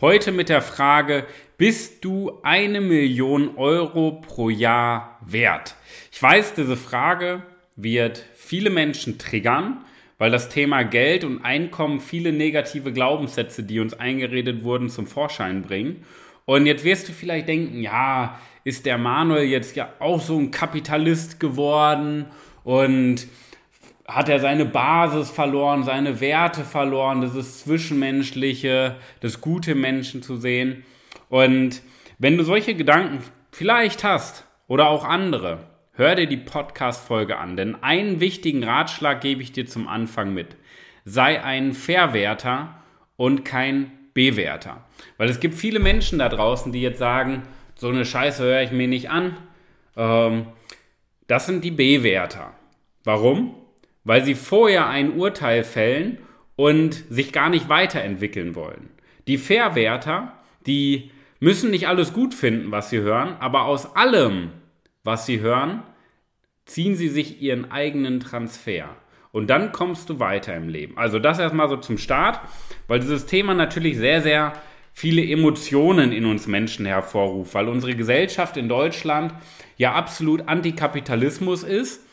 Heute mit der Frage, bist du eine Million Euro pro Jahr wert? Ich weiß, diese Frage wird viele Menschen triggern, weil das Thema Geld und Einkommen viele negative Glaubenssätze, die uns eingeredet wurden, zum Vorschein bringen. Und jetzt wirst du vielleicht denken, ja, ist der Manuel jetzt ja auch so ein Kapitalist geworden und hat er seine Basis verloren, seine Werte verloren, das ist Zwischenmenschliche, das gute Menschen zu sehen. Und wenn du solche Gedanken vielleicht hast oder auch andere, hör dir die Podcast-Folge an, denn einen wichtigen Ratschlag gebe ich dir zum Anfang mit. Sei ein Verwerter und kein Bewerter. Weil es gibt viele Menschen da draußen, die jetzt sagen, so eine Scheiße höre ich mir nicht an. Ähm, das sind die Bewerter. Warum? Weil sie vorher ein Urteil fällen und sich gar nicht weiterentwickeln wollen. Die Verwerter, die müssen nicht alles gut finden, was sie hören, aber aus allem, was sie hören, ziehen sie sich ihren eigenen Transfer. Und dann kommst du weiter im Leben. Also das erstmal so zum Start, weil dieses Thema natürlich sehr, sehr viele Emotionen in uns Menschen hervorruft, weil unsere Gesellschaft in Deutschland ja absolut Antikapitalismus ist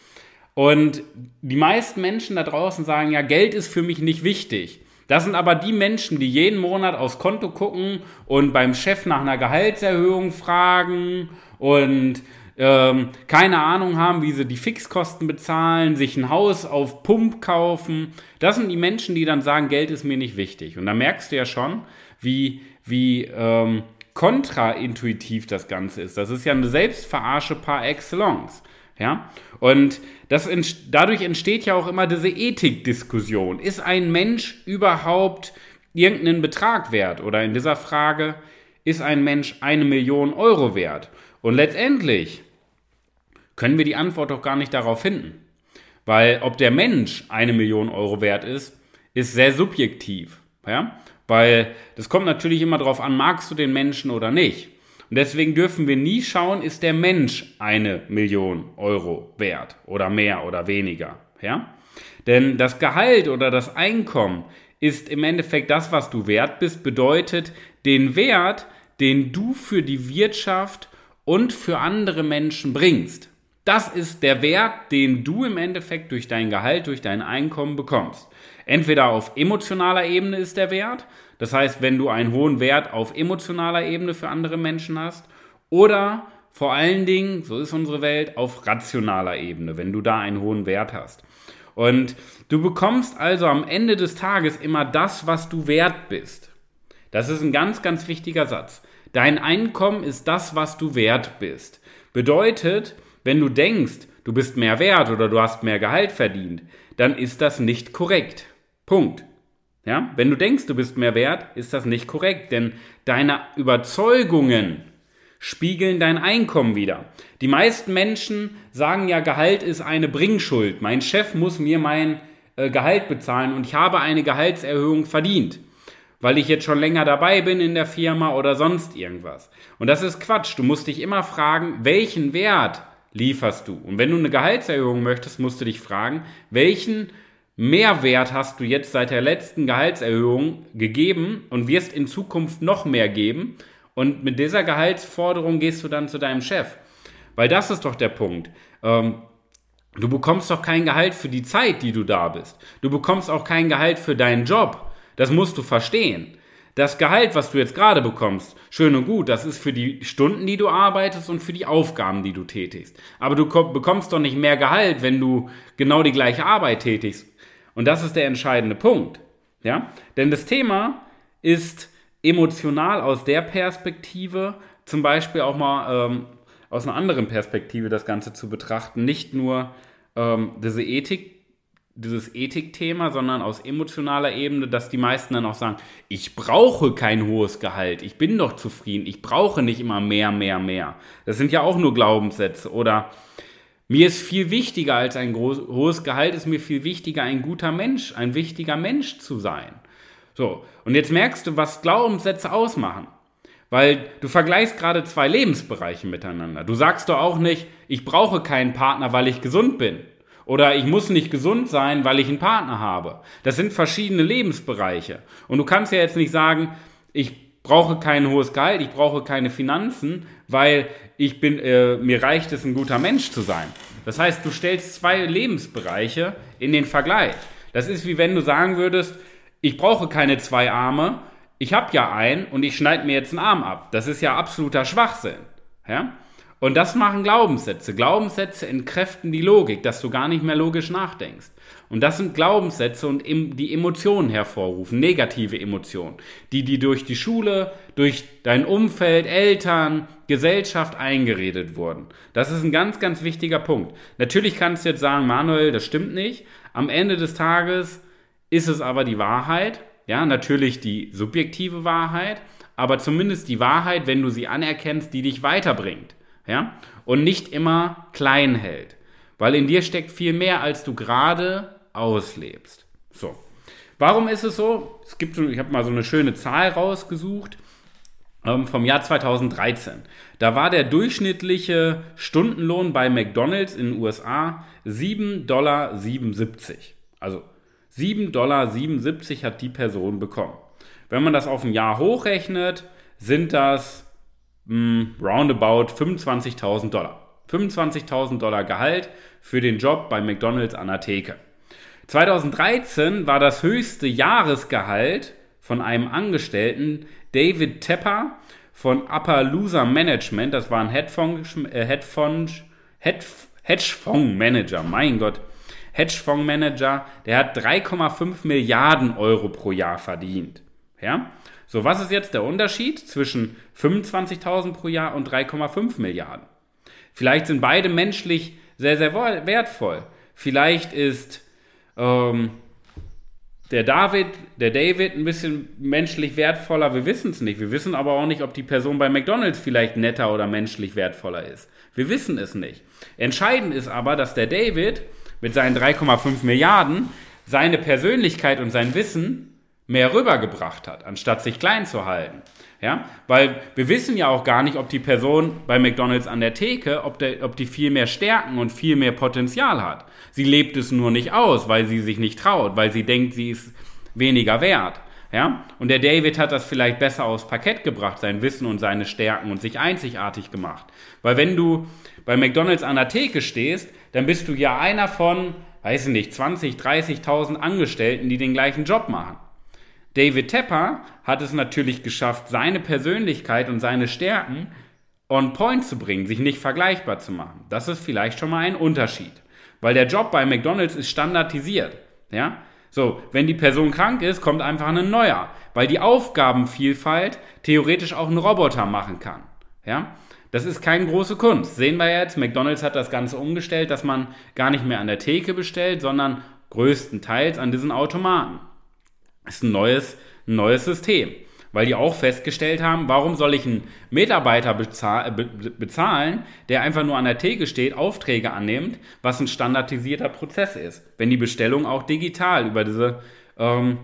und die meisten Menschen da draußen sagen, ja, Geld ist für mich nicht wichtig. Das sind aber die Menschen, die jeden Monat aufs Konto gucken und beim Chef nach einer Gehaltserhöhung fragen und ähm, keine Ahnung haben, wie sie die Fixkosten bezahlen, sich ein Haus auf Pump kaufen. Das sind die Menschen, die dann sagen, Geld ist mir nicht wichtig. Und da merkst du ja schon, wie, wie ähm, kontraintuitiv das Ganze ist. Das ist ja eine Selbstverarsche par excellence. Ja? Und das, dadurch entsteht ja auch immer diese Ethikdiskussion. Ist ein Mensch überhaupt irgendeinen Betrag wert? Oder in dieser Frage, ist ein Mensch eine Million Euro wert? Und letztendlich können wir die Antwort doch gar nicht darauf finden. Weil ob der Mensch eine Million Euro wert ist, ist sehr subjektiv. Ja? Weil das kommt natürlich immer darauf an, magst du den Menschen oder nicht. Und deswegen dürfen wir nie schauen, ist der Mensch eine Million Euro wert oder mehr oder weniger. Ja? Denn das Gehalt oder das Einkommen ist im Endeffekt das, was du wert bist, bedeutet den Wert, den du für die Wirtschaft und für andere Menschen bringst. Das ist der Wert, den du im Endeffekt durch dein Gehalt, durch dein Einkommen bekommst. Entweder auf emotionaler Ebene ist der Wert, das heißt, wenn du einen hohen Wert auf emotionaler Ebene für andere Menschen hast oder vor allen Dingen, so ist unsere Welt, auf rationaler Ebene, wenn du da einen hohen Wert hast. Und du bekommst also am Ende des Tages immer das, was du wert bist. Das ist ein ganz, ganz wichtiger Satz. Dein Einkommen ist das, was du wert bist. Bedeutet, wenn du denkst, du bist mehr wert oder du hast mehr Gehalt verdient, dann ist das nicht korrekt. Punkt. Ja? Wenn du denkst, du bist mehr wert, ist das nicht korrekt, denn deine Überzeugungen spiegeln dein Einkommen wieder. Die meisten Menschen sagen ja, Gehalt ist eine Bringschuld. Mein Chef muss mir mein äh, Gehalt bezahlen und ich habe eine Gehaltserhöhung verdient, weil ich jetzt schon länger dabei bin in der Firma oder sonst irgendwas. Und das ist Quatsch. Du musst dich immer fragen, welchen Wert lieferst du? Und wenn du eine Gehaltserhöhung möchtest, musst du dich fragen, welchen Mehrwert hast du jetzt seit der letzten Gehaltserhöhung gegeben und wirst in Zukunft noch mehr geben. Und mit dieser Gehaltsforderung gehst du dann zu deinem Chef. Weil das ist doch der Punkt. Ähm, du bekommst doch kein Gehalt für die Zeit, die du da bist. Du bekommst auch kein Gehalt für deinen Job. Das musst du verstehen. Das Gehalt, was du jetzt gerade bekommst, schön und gut, das ist für die Stunden, die du arbeitest und für die Aufgaben, die du tätigst. Aber du bekommst doch nicht mehr Gehalt, wenn du genau die gleiche Arbeit tätigst. Und das ist der entscheidende Punkt. Ja? Denn das Thema ist emotional aus der Perspektive, zum Beispiel auch mal ähm, aus einer anderen Perspektive das Ganze zu betrachten, nicht nur ähm, diese Ethik dieses Ethikthema, sondern aus emotionaler Ebene, dass die meisten dann auch sagen, ich brauche kein hohes Gehalt, ich bin doch zufrieden, ich brauche nicht immer mehr, mehr, mehr. Das sind ja auch nur Glaubenssätze. Oder mir ist viel wichtiger als ein hohes Gehalt, ist mir viel wichtiger, ein guter Mensch, ein wichtiger Mensch zu sein. So, und jetzt merkst du, was Glaubenssätze ausmachen. Weil du vergleichst gerade zwei Lebensbereiche miteinander. Du sagst doch auch nicht, ich brauche keinen Partner, weil ich gesund bin. Oder ich muss nicht gesund sein, weil ich einen Partner habe. Das sind verschiedene Lebensbereiche. Und du kannst ja jetzt nicht sagen, ich brauche kein hohes Gehalt, ich brauche keine Finanzen, weil ich bin, äh, mir reicht es, ein guter Mensch zu sein. Das heißt, du stellst zwei Lebensbereiche in den Vergleich. Das ist wie wenn du sagen würdest, ich brauche keine zwei Arme, ich habe ja einen und ich schneide mir jetzt einen Arm ab. Das ist ja absoluter Schwachsinn. Ja? Und das machen Glaubenssätze. Glaubenssätze entkräften die Logik, dass du gar nicht mehr logisch nachdenkst. Und das sind Glaubenssätze und die Emotionen hervorrufen, negative Emotionen, die dir durch die Schule, durch dein Umfeld, Eltern, Gesellschaft eingeredet wurden. Das ist ein ganz, ganz wichtiger Punkt. Natürlich kannst du jetzt sagen, Manuel, das stimmt nicht. Am Ende des Tages ist es aber die Wahrheit. Ja, natürlich die subjektive Wahrheit, aber zumindest die Wahrheit, wenn du sie anerkennst, die dich weiterbringt ja, und nicht immer klein hält, weil in dir steckt viel mehr, als du gerade auslebst. So. Warum ist es so? Es gibt ich habe mal so eine schöne Zahl rausgesucht ähm, vom Jahr 2013. Da war der durchschnittliche Stundenlohn bei McDonald's in den USA 7,77 Dollar. Also 7,77 Dollar hat die Person bekommen. Wenn man das auf ein Jahr hochrechnet, sind das mh, hm, roundabout 25.000 Dollar. 25.000 Dollar Gehalt für den Job bei McDonald's an der Theke. 2013 war das höchste Jahresgehalt von einem Angestellten David Tepper von Appaloosa Management. Das war ein Hedgefonds, äh, Hedgefonds, Hedgefondsmanager, mein Gott. Hedgefondsmanager, der hat 3,5 Milliarden Euro pro Jahr verdient. Ja? So, was ist jetzt der Unterschied zwischen 25.000 pro Jahr und 3,5 Milliarden? Vielleicht sind beide menschlich sehr, sehr wertvoll. Vielleicht ist ähm, der David, der David ein bisschen menschlich wertvoller. Wir wissen es nicht. Wir wissen aber auch nicht, ob die Person bei McDonald's vielleicht netter oder menschlich wertvoller ist. Wir wissen es nicht. Entscheidend ist aber, dass der David mit seinen 3,5 Milliarden seine Persönlichkeit und sein Wissen mehr rübergebracht hat, anstatt sich klein zu halten. Ja, weil wir wissen ja auch gar nicht, ob die Person bei McDonalds an der Theke, ob, der, ob die viel mehr Stärken und viel mehr Potenzial hat. Sie lebt es nur nicht aus, weil sie sich nicht traut, weil sie denkt, sie ist weniger wert. Ja? Und der David hat das vielleicht besser aufs Parkett gebracht, sein Wissen und seine Stärken und sich einzigartig gemacht. Weil wenn du bei McDonalds an der Theke stehst, dann bist du ja einer von, weiß ich nicht, 20, 30.000 Angestellten, die den gleichen Job machen. David Tepper hat es natürlich geschafft, seine Persönlichkeit und seine Stärken on point zu bringen, sich nicht vergleichbar zu machen. Das ist vielleicht schon mal ein Unterschied. Weil der Job bei McDonalds ist standardisiert. Ja? So, wenn die Person krank ist, kommt einfach ein neuer. Weil die Aufgabenvielfalt theoretisch auch ein Roboter machen kann. Ja? Das ist keine große Kunst. Sehen wir jetzt, McDonalds hat das Ganze umgestellt, dass man gar nicht mehr an der Theke bestellt, sondern größtenteils an diesen Automaten ist ein neues, ein neues System. Weil die auch festgestellt haben, warum soll ich einen Mitarbeiter bezahlen, der einfach nur an der Theke steht, Aufträge annimmt, was ein standardisierter Prozess ist, wenn die Bestellung auch digital über diese, ähm,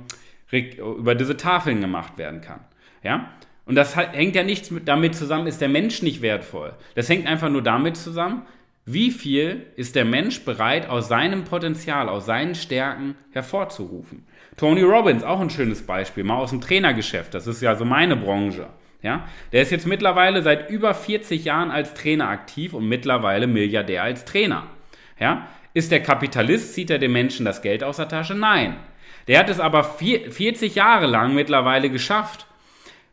über diese Tafeln gemacht werden kann. Ja? Und das hängt ja nichts damit zusammen, ist der Mensch nicht wertvoll. Das hängt einfach nur damit zusammen, wie viel ist der Mensch bereit, aus seinem Potenzial, aus seinen Stärken hervorzurufen. Tony Robbins, auch ein schönes Beispiel, mal aus dem Trainergeschäft, das ist ja so meine Branche. Ja, der ist jetzt mittlerweile seit über 40 Jahren als Trainer aktiv und mittlerweile Milliardär als Trainer. Ja, ist der Kapitalist, zieht er den Menschen das Geld aus der Tasche? Nein. Der hat es aber 40 Jahre lang mittlerweile geschafft,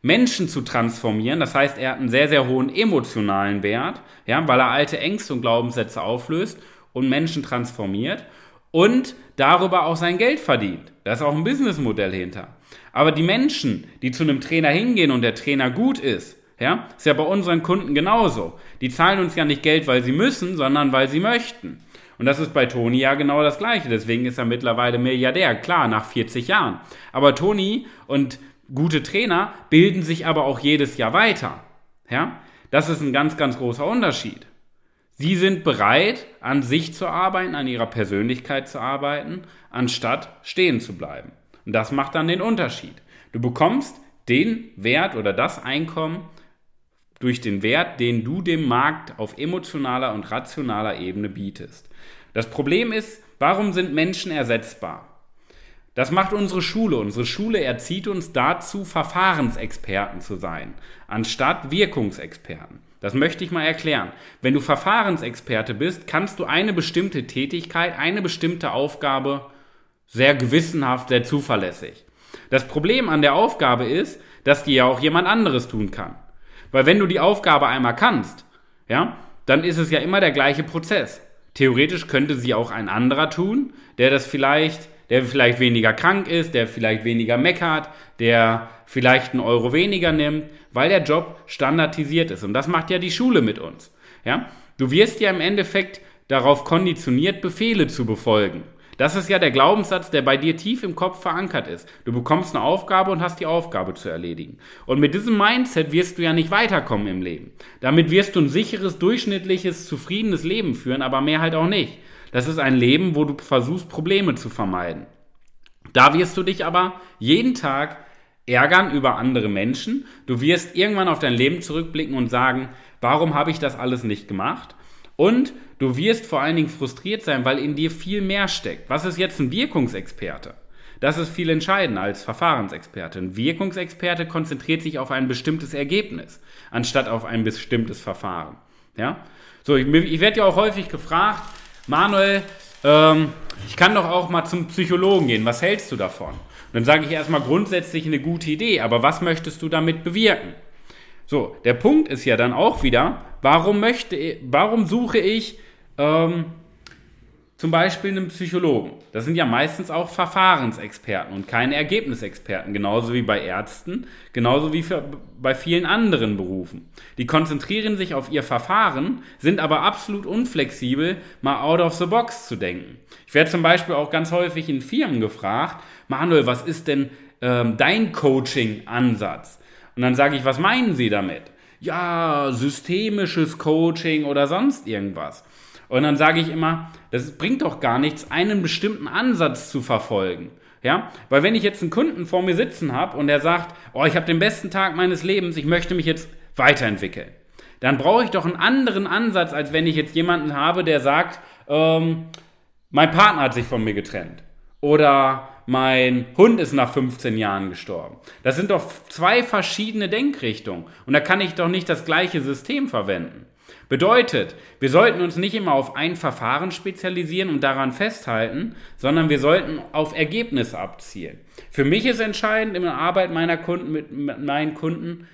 Menschen zu transformieren. Das heißt, er hat einen sehr, sehr hohen emotionalen Wert, ja, weil er alte Ängste und Glaubenssätze auflöst und Menschen transformiert und darüber auch sein Geld verdient. Da ist auch ein Businessmodell hinter. Aber die Menschen, die zu einem Trainer hingehen und der Trainer gut ist, ja, ist ja bei unseren Kunden genauso. Die zahlen uns ja nicht Geld, weil sie müssen, sondern weil sie möchten. Und das ist bei Toni ja genau das Gleiche. Deswegen ist er mittlerweile Milliardär, klar, nach 40 Jahren. Aber Toni und gute Trainer bilden sich aber auch jedes Jahr weiter. Ja? Das ist ein ganz, ganz großer Unterschied. Sie sind bereit, an sich zu arbeiten, an ihrer Persönlichkeit zu arbeiten, anstatt stehen zu bleiben. Und das macht dann den Unterschied. Du bekommst den Wert oder das Einkommen durch den Wert, den du dem Markt auf emotionaler und rationaler Ebene bietest. Das Problem ist, warum sind Menschen ersetzbar? Das macht unsere Schule. Unsere Schule erzieht uns dazu, Verfahrensexperten zu sein, anstatt Wirkungsexperten. Das möchte ich mal erklären. Wenn du Verfahrensexperte bist, kannst du eine bestimmte Tätigkeit, eine bestimmte Aufgabe sehr gewissenhaft, sehr zuverlässig. Das Problem an der Aufgabe ist, dass die ja auch jemand anderes tun kann. Weil wenn du die Aufgabe einmal kannst, ja, dann ist es ja immer der gleiche Prozess. Theoretisch könnte sie auch ein anderer tun, der das vielleicht, der vielleicht weniger krank ist, der vielleicht weniger meckert, der vielleicht einen Euro weniger nimmt, weil der Job standardisiert ist. Und das macht ja die Schule mit uns. Ja? Du wirst ja im Endeffekt darauf konditioniert, Befehle zu befolgen. Das ist ja der Glaubenssatz, der bei dir tief im Kopf verankert ist. Du bekommst eine Aufgabe und hast die Aufgabe zu erledigen. Und mit diesem Mindset wirst du ja nicht weiterkommen im Leben. Damit wirst du ein sicheres, durchschnittliches, zufriedenes Leben führen, aber mehr halt auch nicht. Das ist ein Leben, wo du versuchst, Probleme zu vermeiden. Da wirst du dich aber jeden Tag ärgern über andere Menschen. Du wirst irgendwann auf dein Leben zurückblicken und sagen, warum habe ich das alles nicht gemacht? Und du wirst vor allen Dingen frustriert sein, weil in dir viel mehr steckt. Was ist jetzt ein Wirkungsexperte? Das ist viel entscheidender als Verfahrensexperte. Ein Wirkungsexperte konzentriert sich auf ein bestimmtes Ergebnis, anstatt auf ein bestimmtes Verfahren. Ja? So, ich, ich werde ja auch häufig gefragt, Manuel, ähm, ich kann doch auch mal zum Psychologen gehen. Was hältst du davon? Und dann sage ich erstmal grundsätzlich eine gute Idee, aber was möchtest du damit bewirken? So, der Punkt ist ja dann auch wieder, warum möchte, warum suche ich ähm, zum Beispiel einen Psychologen? Das sind ja meistens auch Verfahrensexperten und keine Ergebnisexperten, genauso wie bei Ärzten, genauso wie für, bei vielen anderen Berufen. Die konzentrieren sich auf ihr Verfahren, sind aber absolut unflexibel, mal out of the box zu denken. Ich werde zum Beispiel auch ganz häufig in Firmen gefragt, Manuel, was ist denn ähm, dein Coaching-Ansatz? Und dann sage ich, was meinen Sie damit? Ja, systemisches Coaching oder sonst irgendwas. Und dann sage ich immer, das bringt doch gar nichts, einen bestimmten Ansatz zu verfolgen. Ja, weil wenn ich jetzt einen Kunden vor mir sitzen habe und der sagt, oh, ich habe den besten Tag meines Lebens, ich möchte mich jetzt weiterentwickeln, dann brauche ich doch einen anderen Ansatz, als wenn ich jetzt jemanden habe, der sagt, ähm, mein Partner hat sich von mir getrennt. Oder mein Hund ist nach 15 Jahren gestorben. Das sind doch zwei verschiedene Denkrichtungen. Und da kann ich doch nicht das gleiche System verwenden. Bedeutet, wir sollten uns nicht immer auf ein Verfahren spezialisieren und daran festhalten, sondern wir sollten auf Ergebnisse abzielen. Für mich ist entscheidend in der Arbeit meiner Kunden mit meinen Kunden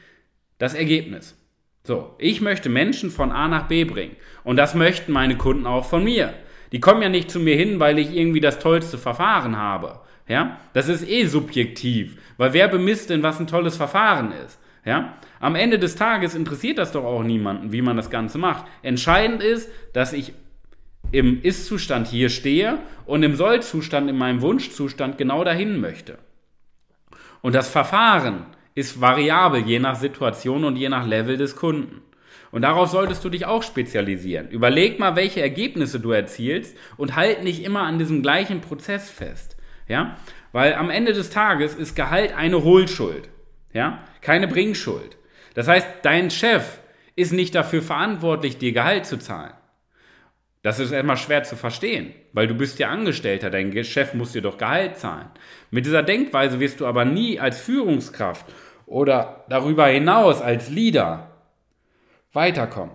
das Ergebnis. So, ich möchte Menschen von A nach B bringen und das möchten meine Kunden auch von mir. Die kommen ja nicht zu mir hin, weil ich irgendwie das tollste Verfahren habe, ja, das ist eh subjektiv, weil wer bemisst denn, was ein tolles Verfahren ist? Ja, am Ende des Tages interessiert das doch auch niemanden, wie man das Ganze macht. Entscheidend ist, dass ich im Ist-Zustand hier stehe und im Soll-Zustand, in meinem Wunschzustand genau dahin möchte. Und das Verfahren ist variabel je nach Situation und je nach Level des Kunden. Und darauf solltest du dich auch spezialisieren. Überleg mal, welche Ergebnisse du erzielst und halt nicht immer an diesem gleichen Prozess fest. Ja? Weil am Ende des Tages ist Gehalt eine Hohlschuld. Ja? Keine Bringschuld. Das heißt, dein Chef ist nicht dafür verantwortlich, dir Gehalt zu zahlen. Das ist erstmal schwer zu verstehen, weil du bist ja Angestellter, dein Chef muss dir doch Gehalt zahlen. Mit dieser Denkweise wirst du aber nie als Führungskraft oder darüber hinaus als Leader weiterkommen.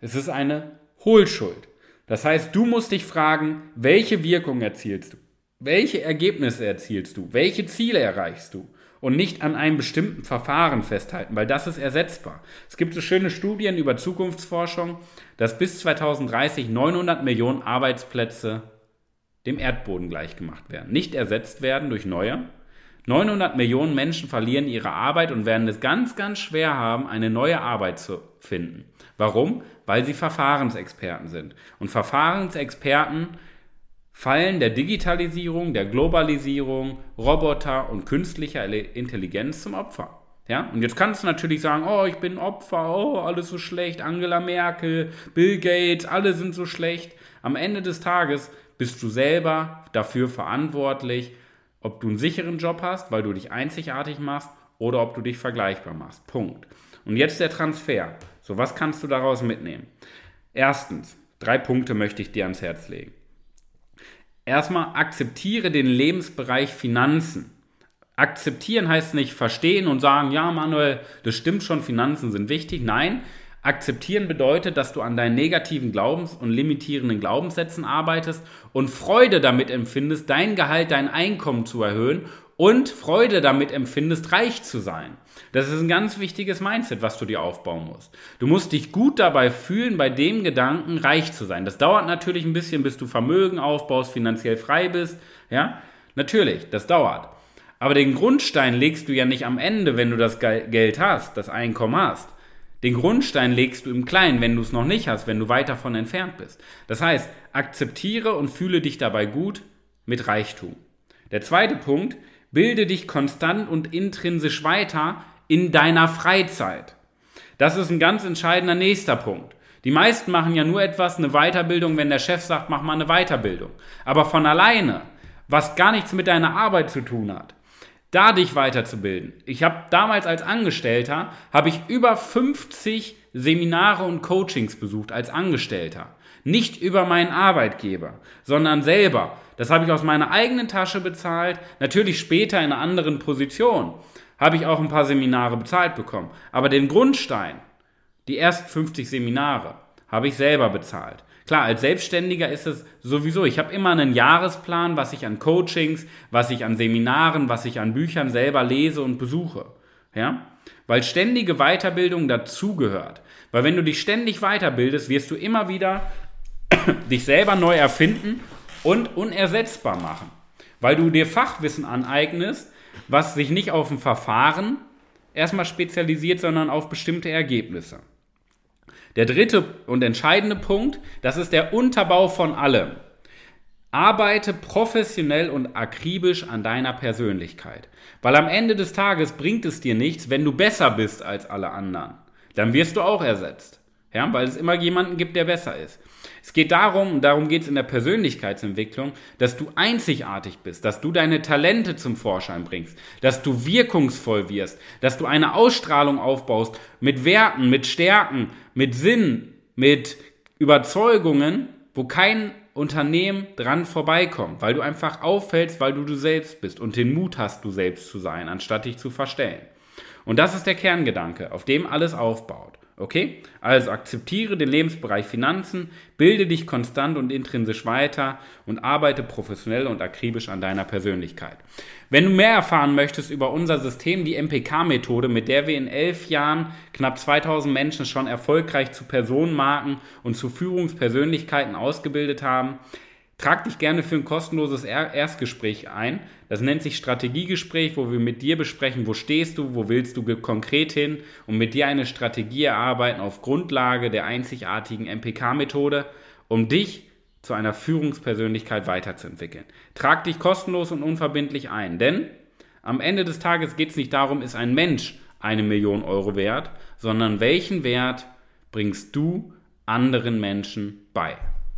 Es ist eine Hohlschuld. Das heißt, du musst dich fragen, welche Wirkung erzielst du? Welche Ergebnisse erzielst du? Welche Ziele erreichst du? Und nicht an einem bestimmten Verfahren festhalten, weil das ist ersetzbar. Es gibt so schöne Studien über Zukunftsforschung, dass bis 2030 900 Millionen Arbeitsplätze dem Erdboden gleichgemacht werden. Nicht ersetzt werden durch neue. 900 Millionen Menschen verlieren ihre Arbeit und werden es ganz, ganz schwer haben, eine neue Arbeit zu finden. Warum? Weil sie Verfahrensexperten sind. Und Verfahrensexperten fallen der Digitalisierung, der Globalisierung, Roboter und künstlicher Intelligenz zum Opfer. Ja, und jetzt kannst du natürlich sagen, oh, ich bin Opfer, oh, alles so schlecht, Angela Merkel, Bill Gates, alle sind so schlecht. Am Ende des Tages bist du selber dafür verantwortlich, ob du einen sicheren Job hast, weil du dich einzigartig machst, oder ob du dich vergleichbar machst. Punkt. Und jetzt der Transfer. So, was kannst du daraus mitnehmen? Erstens, drei Punkte möchte ich dir ans Herz legen. Erstmal akzeptiere den Lebensbereich Finanzen. Akzeptieren heißt nicht verstehen und sagen, ja Manuel, das stimmt schon, Finanzen sind wichtig. Nein, akzeptieren bedeutet, dass du an deinen negativen Glaubens- und limitierenden Glaubenssätzen arbeitest und Freude damit empfindest, dein Gehalt, dein Einkommen zu erhöhen und Freude damit empfindest, reich zu sein. Das ist ein ganz wichtiges Mindset, was du dir aufbauen musst. Du musst dich gut dabei fühlen, bei dem Gedanken, reich zu sein. Das dauert natürlich ein bisschen, bis du Vermögen aufbaust, finanziell frei bist. Ja, natürlich, das dauert. Aber den Grundstein legst du ja nicht am Ende, wenn du das Geld hast, das Einkommen hast. Den Grundstein legst du im Kleinen, wenn du es noch nicht hast, wenn du weit davon entfernt bist. Das heißt, akzeptiere und fühle dich dabei gut mit Reichtum. Der zweite Punkt, bilde dich konstant und intrinsisch weiter in deiner Freizeit. Das ist ein ganz entscheidender nächster Punkt. Die meisten machen ja nur etwas, eine Weiterbildung, wenn der Chef sagt, mach mal eine Weiterbildung. Aber von alleine, was gar nichts mit deiner Arbeit zu tun hat, da dich weiterzubilden. Ich habe damals als Angestellter, habe ich über 50 Seminare und Coachings besucht als Angestellter. Nicht über meinen Arbeitgeber, sondern selber. Das habe ich aus meiner eigenen Tasche bezahlt, natürlich später in einer anderen Position habe ich auch ein paar Seminare bezahlt bekommen. Aber den Grundstein, die ersten 50 Seminare, habe ich selber bezahlt. Klar, als Selbstständiger ist es sowieso, ich habe immer einen Jahresplan, was ich an Coachings, was ich an Seminaren, was ich an Büchern selber lese und besuche. Ja? Weil ständige Weiterbildung dazugehört. Weil wenn du dich ständig weiterbildest, wirst du immer wieder dich selber neu erfinden und unersetzbar machen. Weil du dir Fachwissen aneignest, was sich nicht auf ein Verfahren erstmal spezialisiert, sondern auf bestimmte Ergebnisse. Der dritte und entscheidende Punkt, das ist der Unterbau von allem. Arbeite professionell und akribisch an deiner Persönlichkeit. Weil am Ende des Tages bringt es dir nichts, wenn du besser bist als alle anderen. Dann wirst du auch ersetzt. Ja, weil es immer jemanden gibt, der besser ist. Es geht darum, und darum geht es in der Persönlichkeitsentwicklung, dass du einzigartig bist, dass du deine Talente zum Vorschein bringst, dass du wirkungsvoll wirst, dass du eine Ausstrahlung aufbaust mit Werten, mit Stärken, mit Sinn, mit Überzeugungen, wo kein Unternehmen dran vorbeikommt, weil du einfach auffällst, weil du du selbst bist und den Mut hast, du selbst zu sein, anstatt dich zu verstellen. Und das ist der Kerngedanke, auf dem alles aufbaut. Okay? Also akzeptiere den Lebensbereich Finanzen, bilde dich konstant und intrinsisch weiter und arbeite professionell und akribisch an deiner Persönlichkeit. Wenn du mehr erfahren möchtest über unser System, die MPK-Methode, mit der wir in elf Jahren knapp 2000 Menschen schon erfolgreich zu Personenmarken und zu Führungspersönlichkeiten ausgebildet haben, Trag dich gerne für ein kostenloses Erstgespräch ein. Das nennt sich Strategiegespräch, wo wir mit dir besprechen, wo stehst du, wo willst du konkret hin und mit dir eine Strategie erarbeiten auf Grundlage der einzigartigen MPK-Methode, um dich zu einer Führungspersönlichkeit weiterzuentwickeln. Trag dich kostenlos und unverbindlich ein, denn am Ende des Tages geht es nicht darum, ist ein Mensch eine Million Euro wert, sondern welchen Wert bringst du anderen Menschen bei.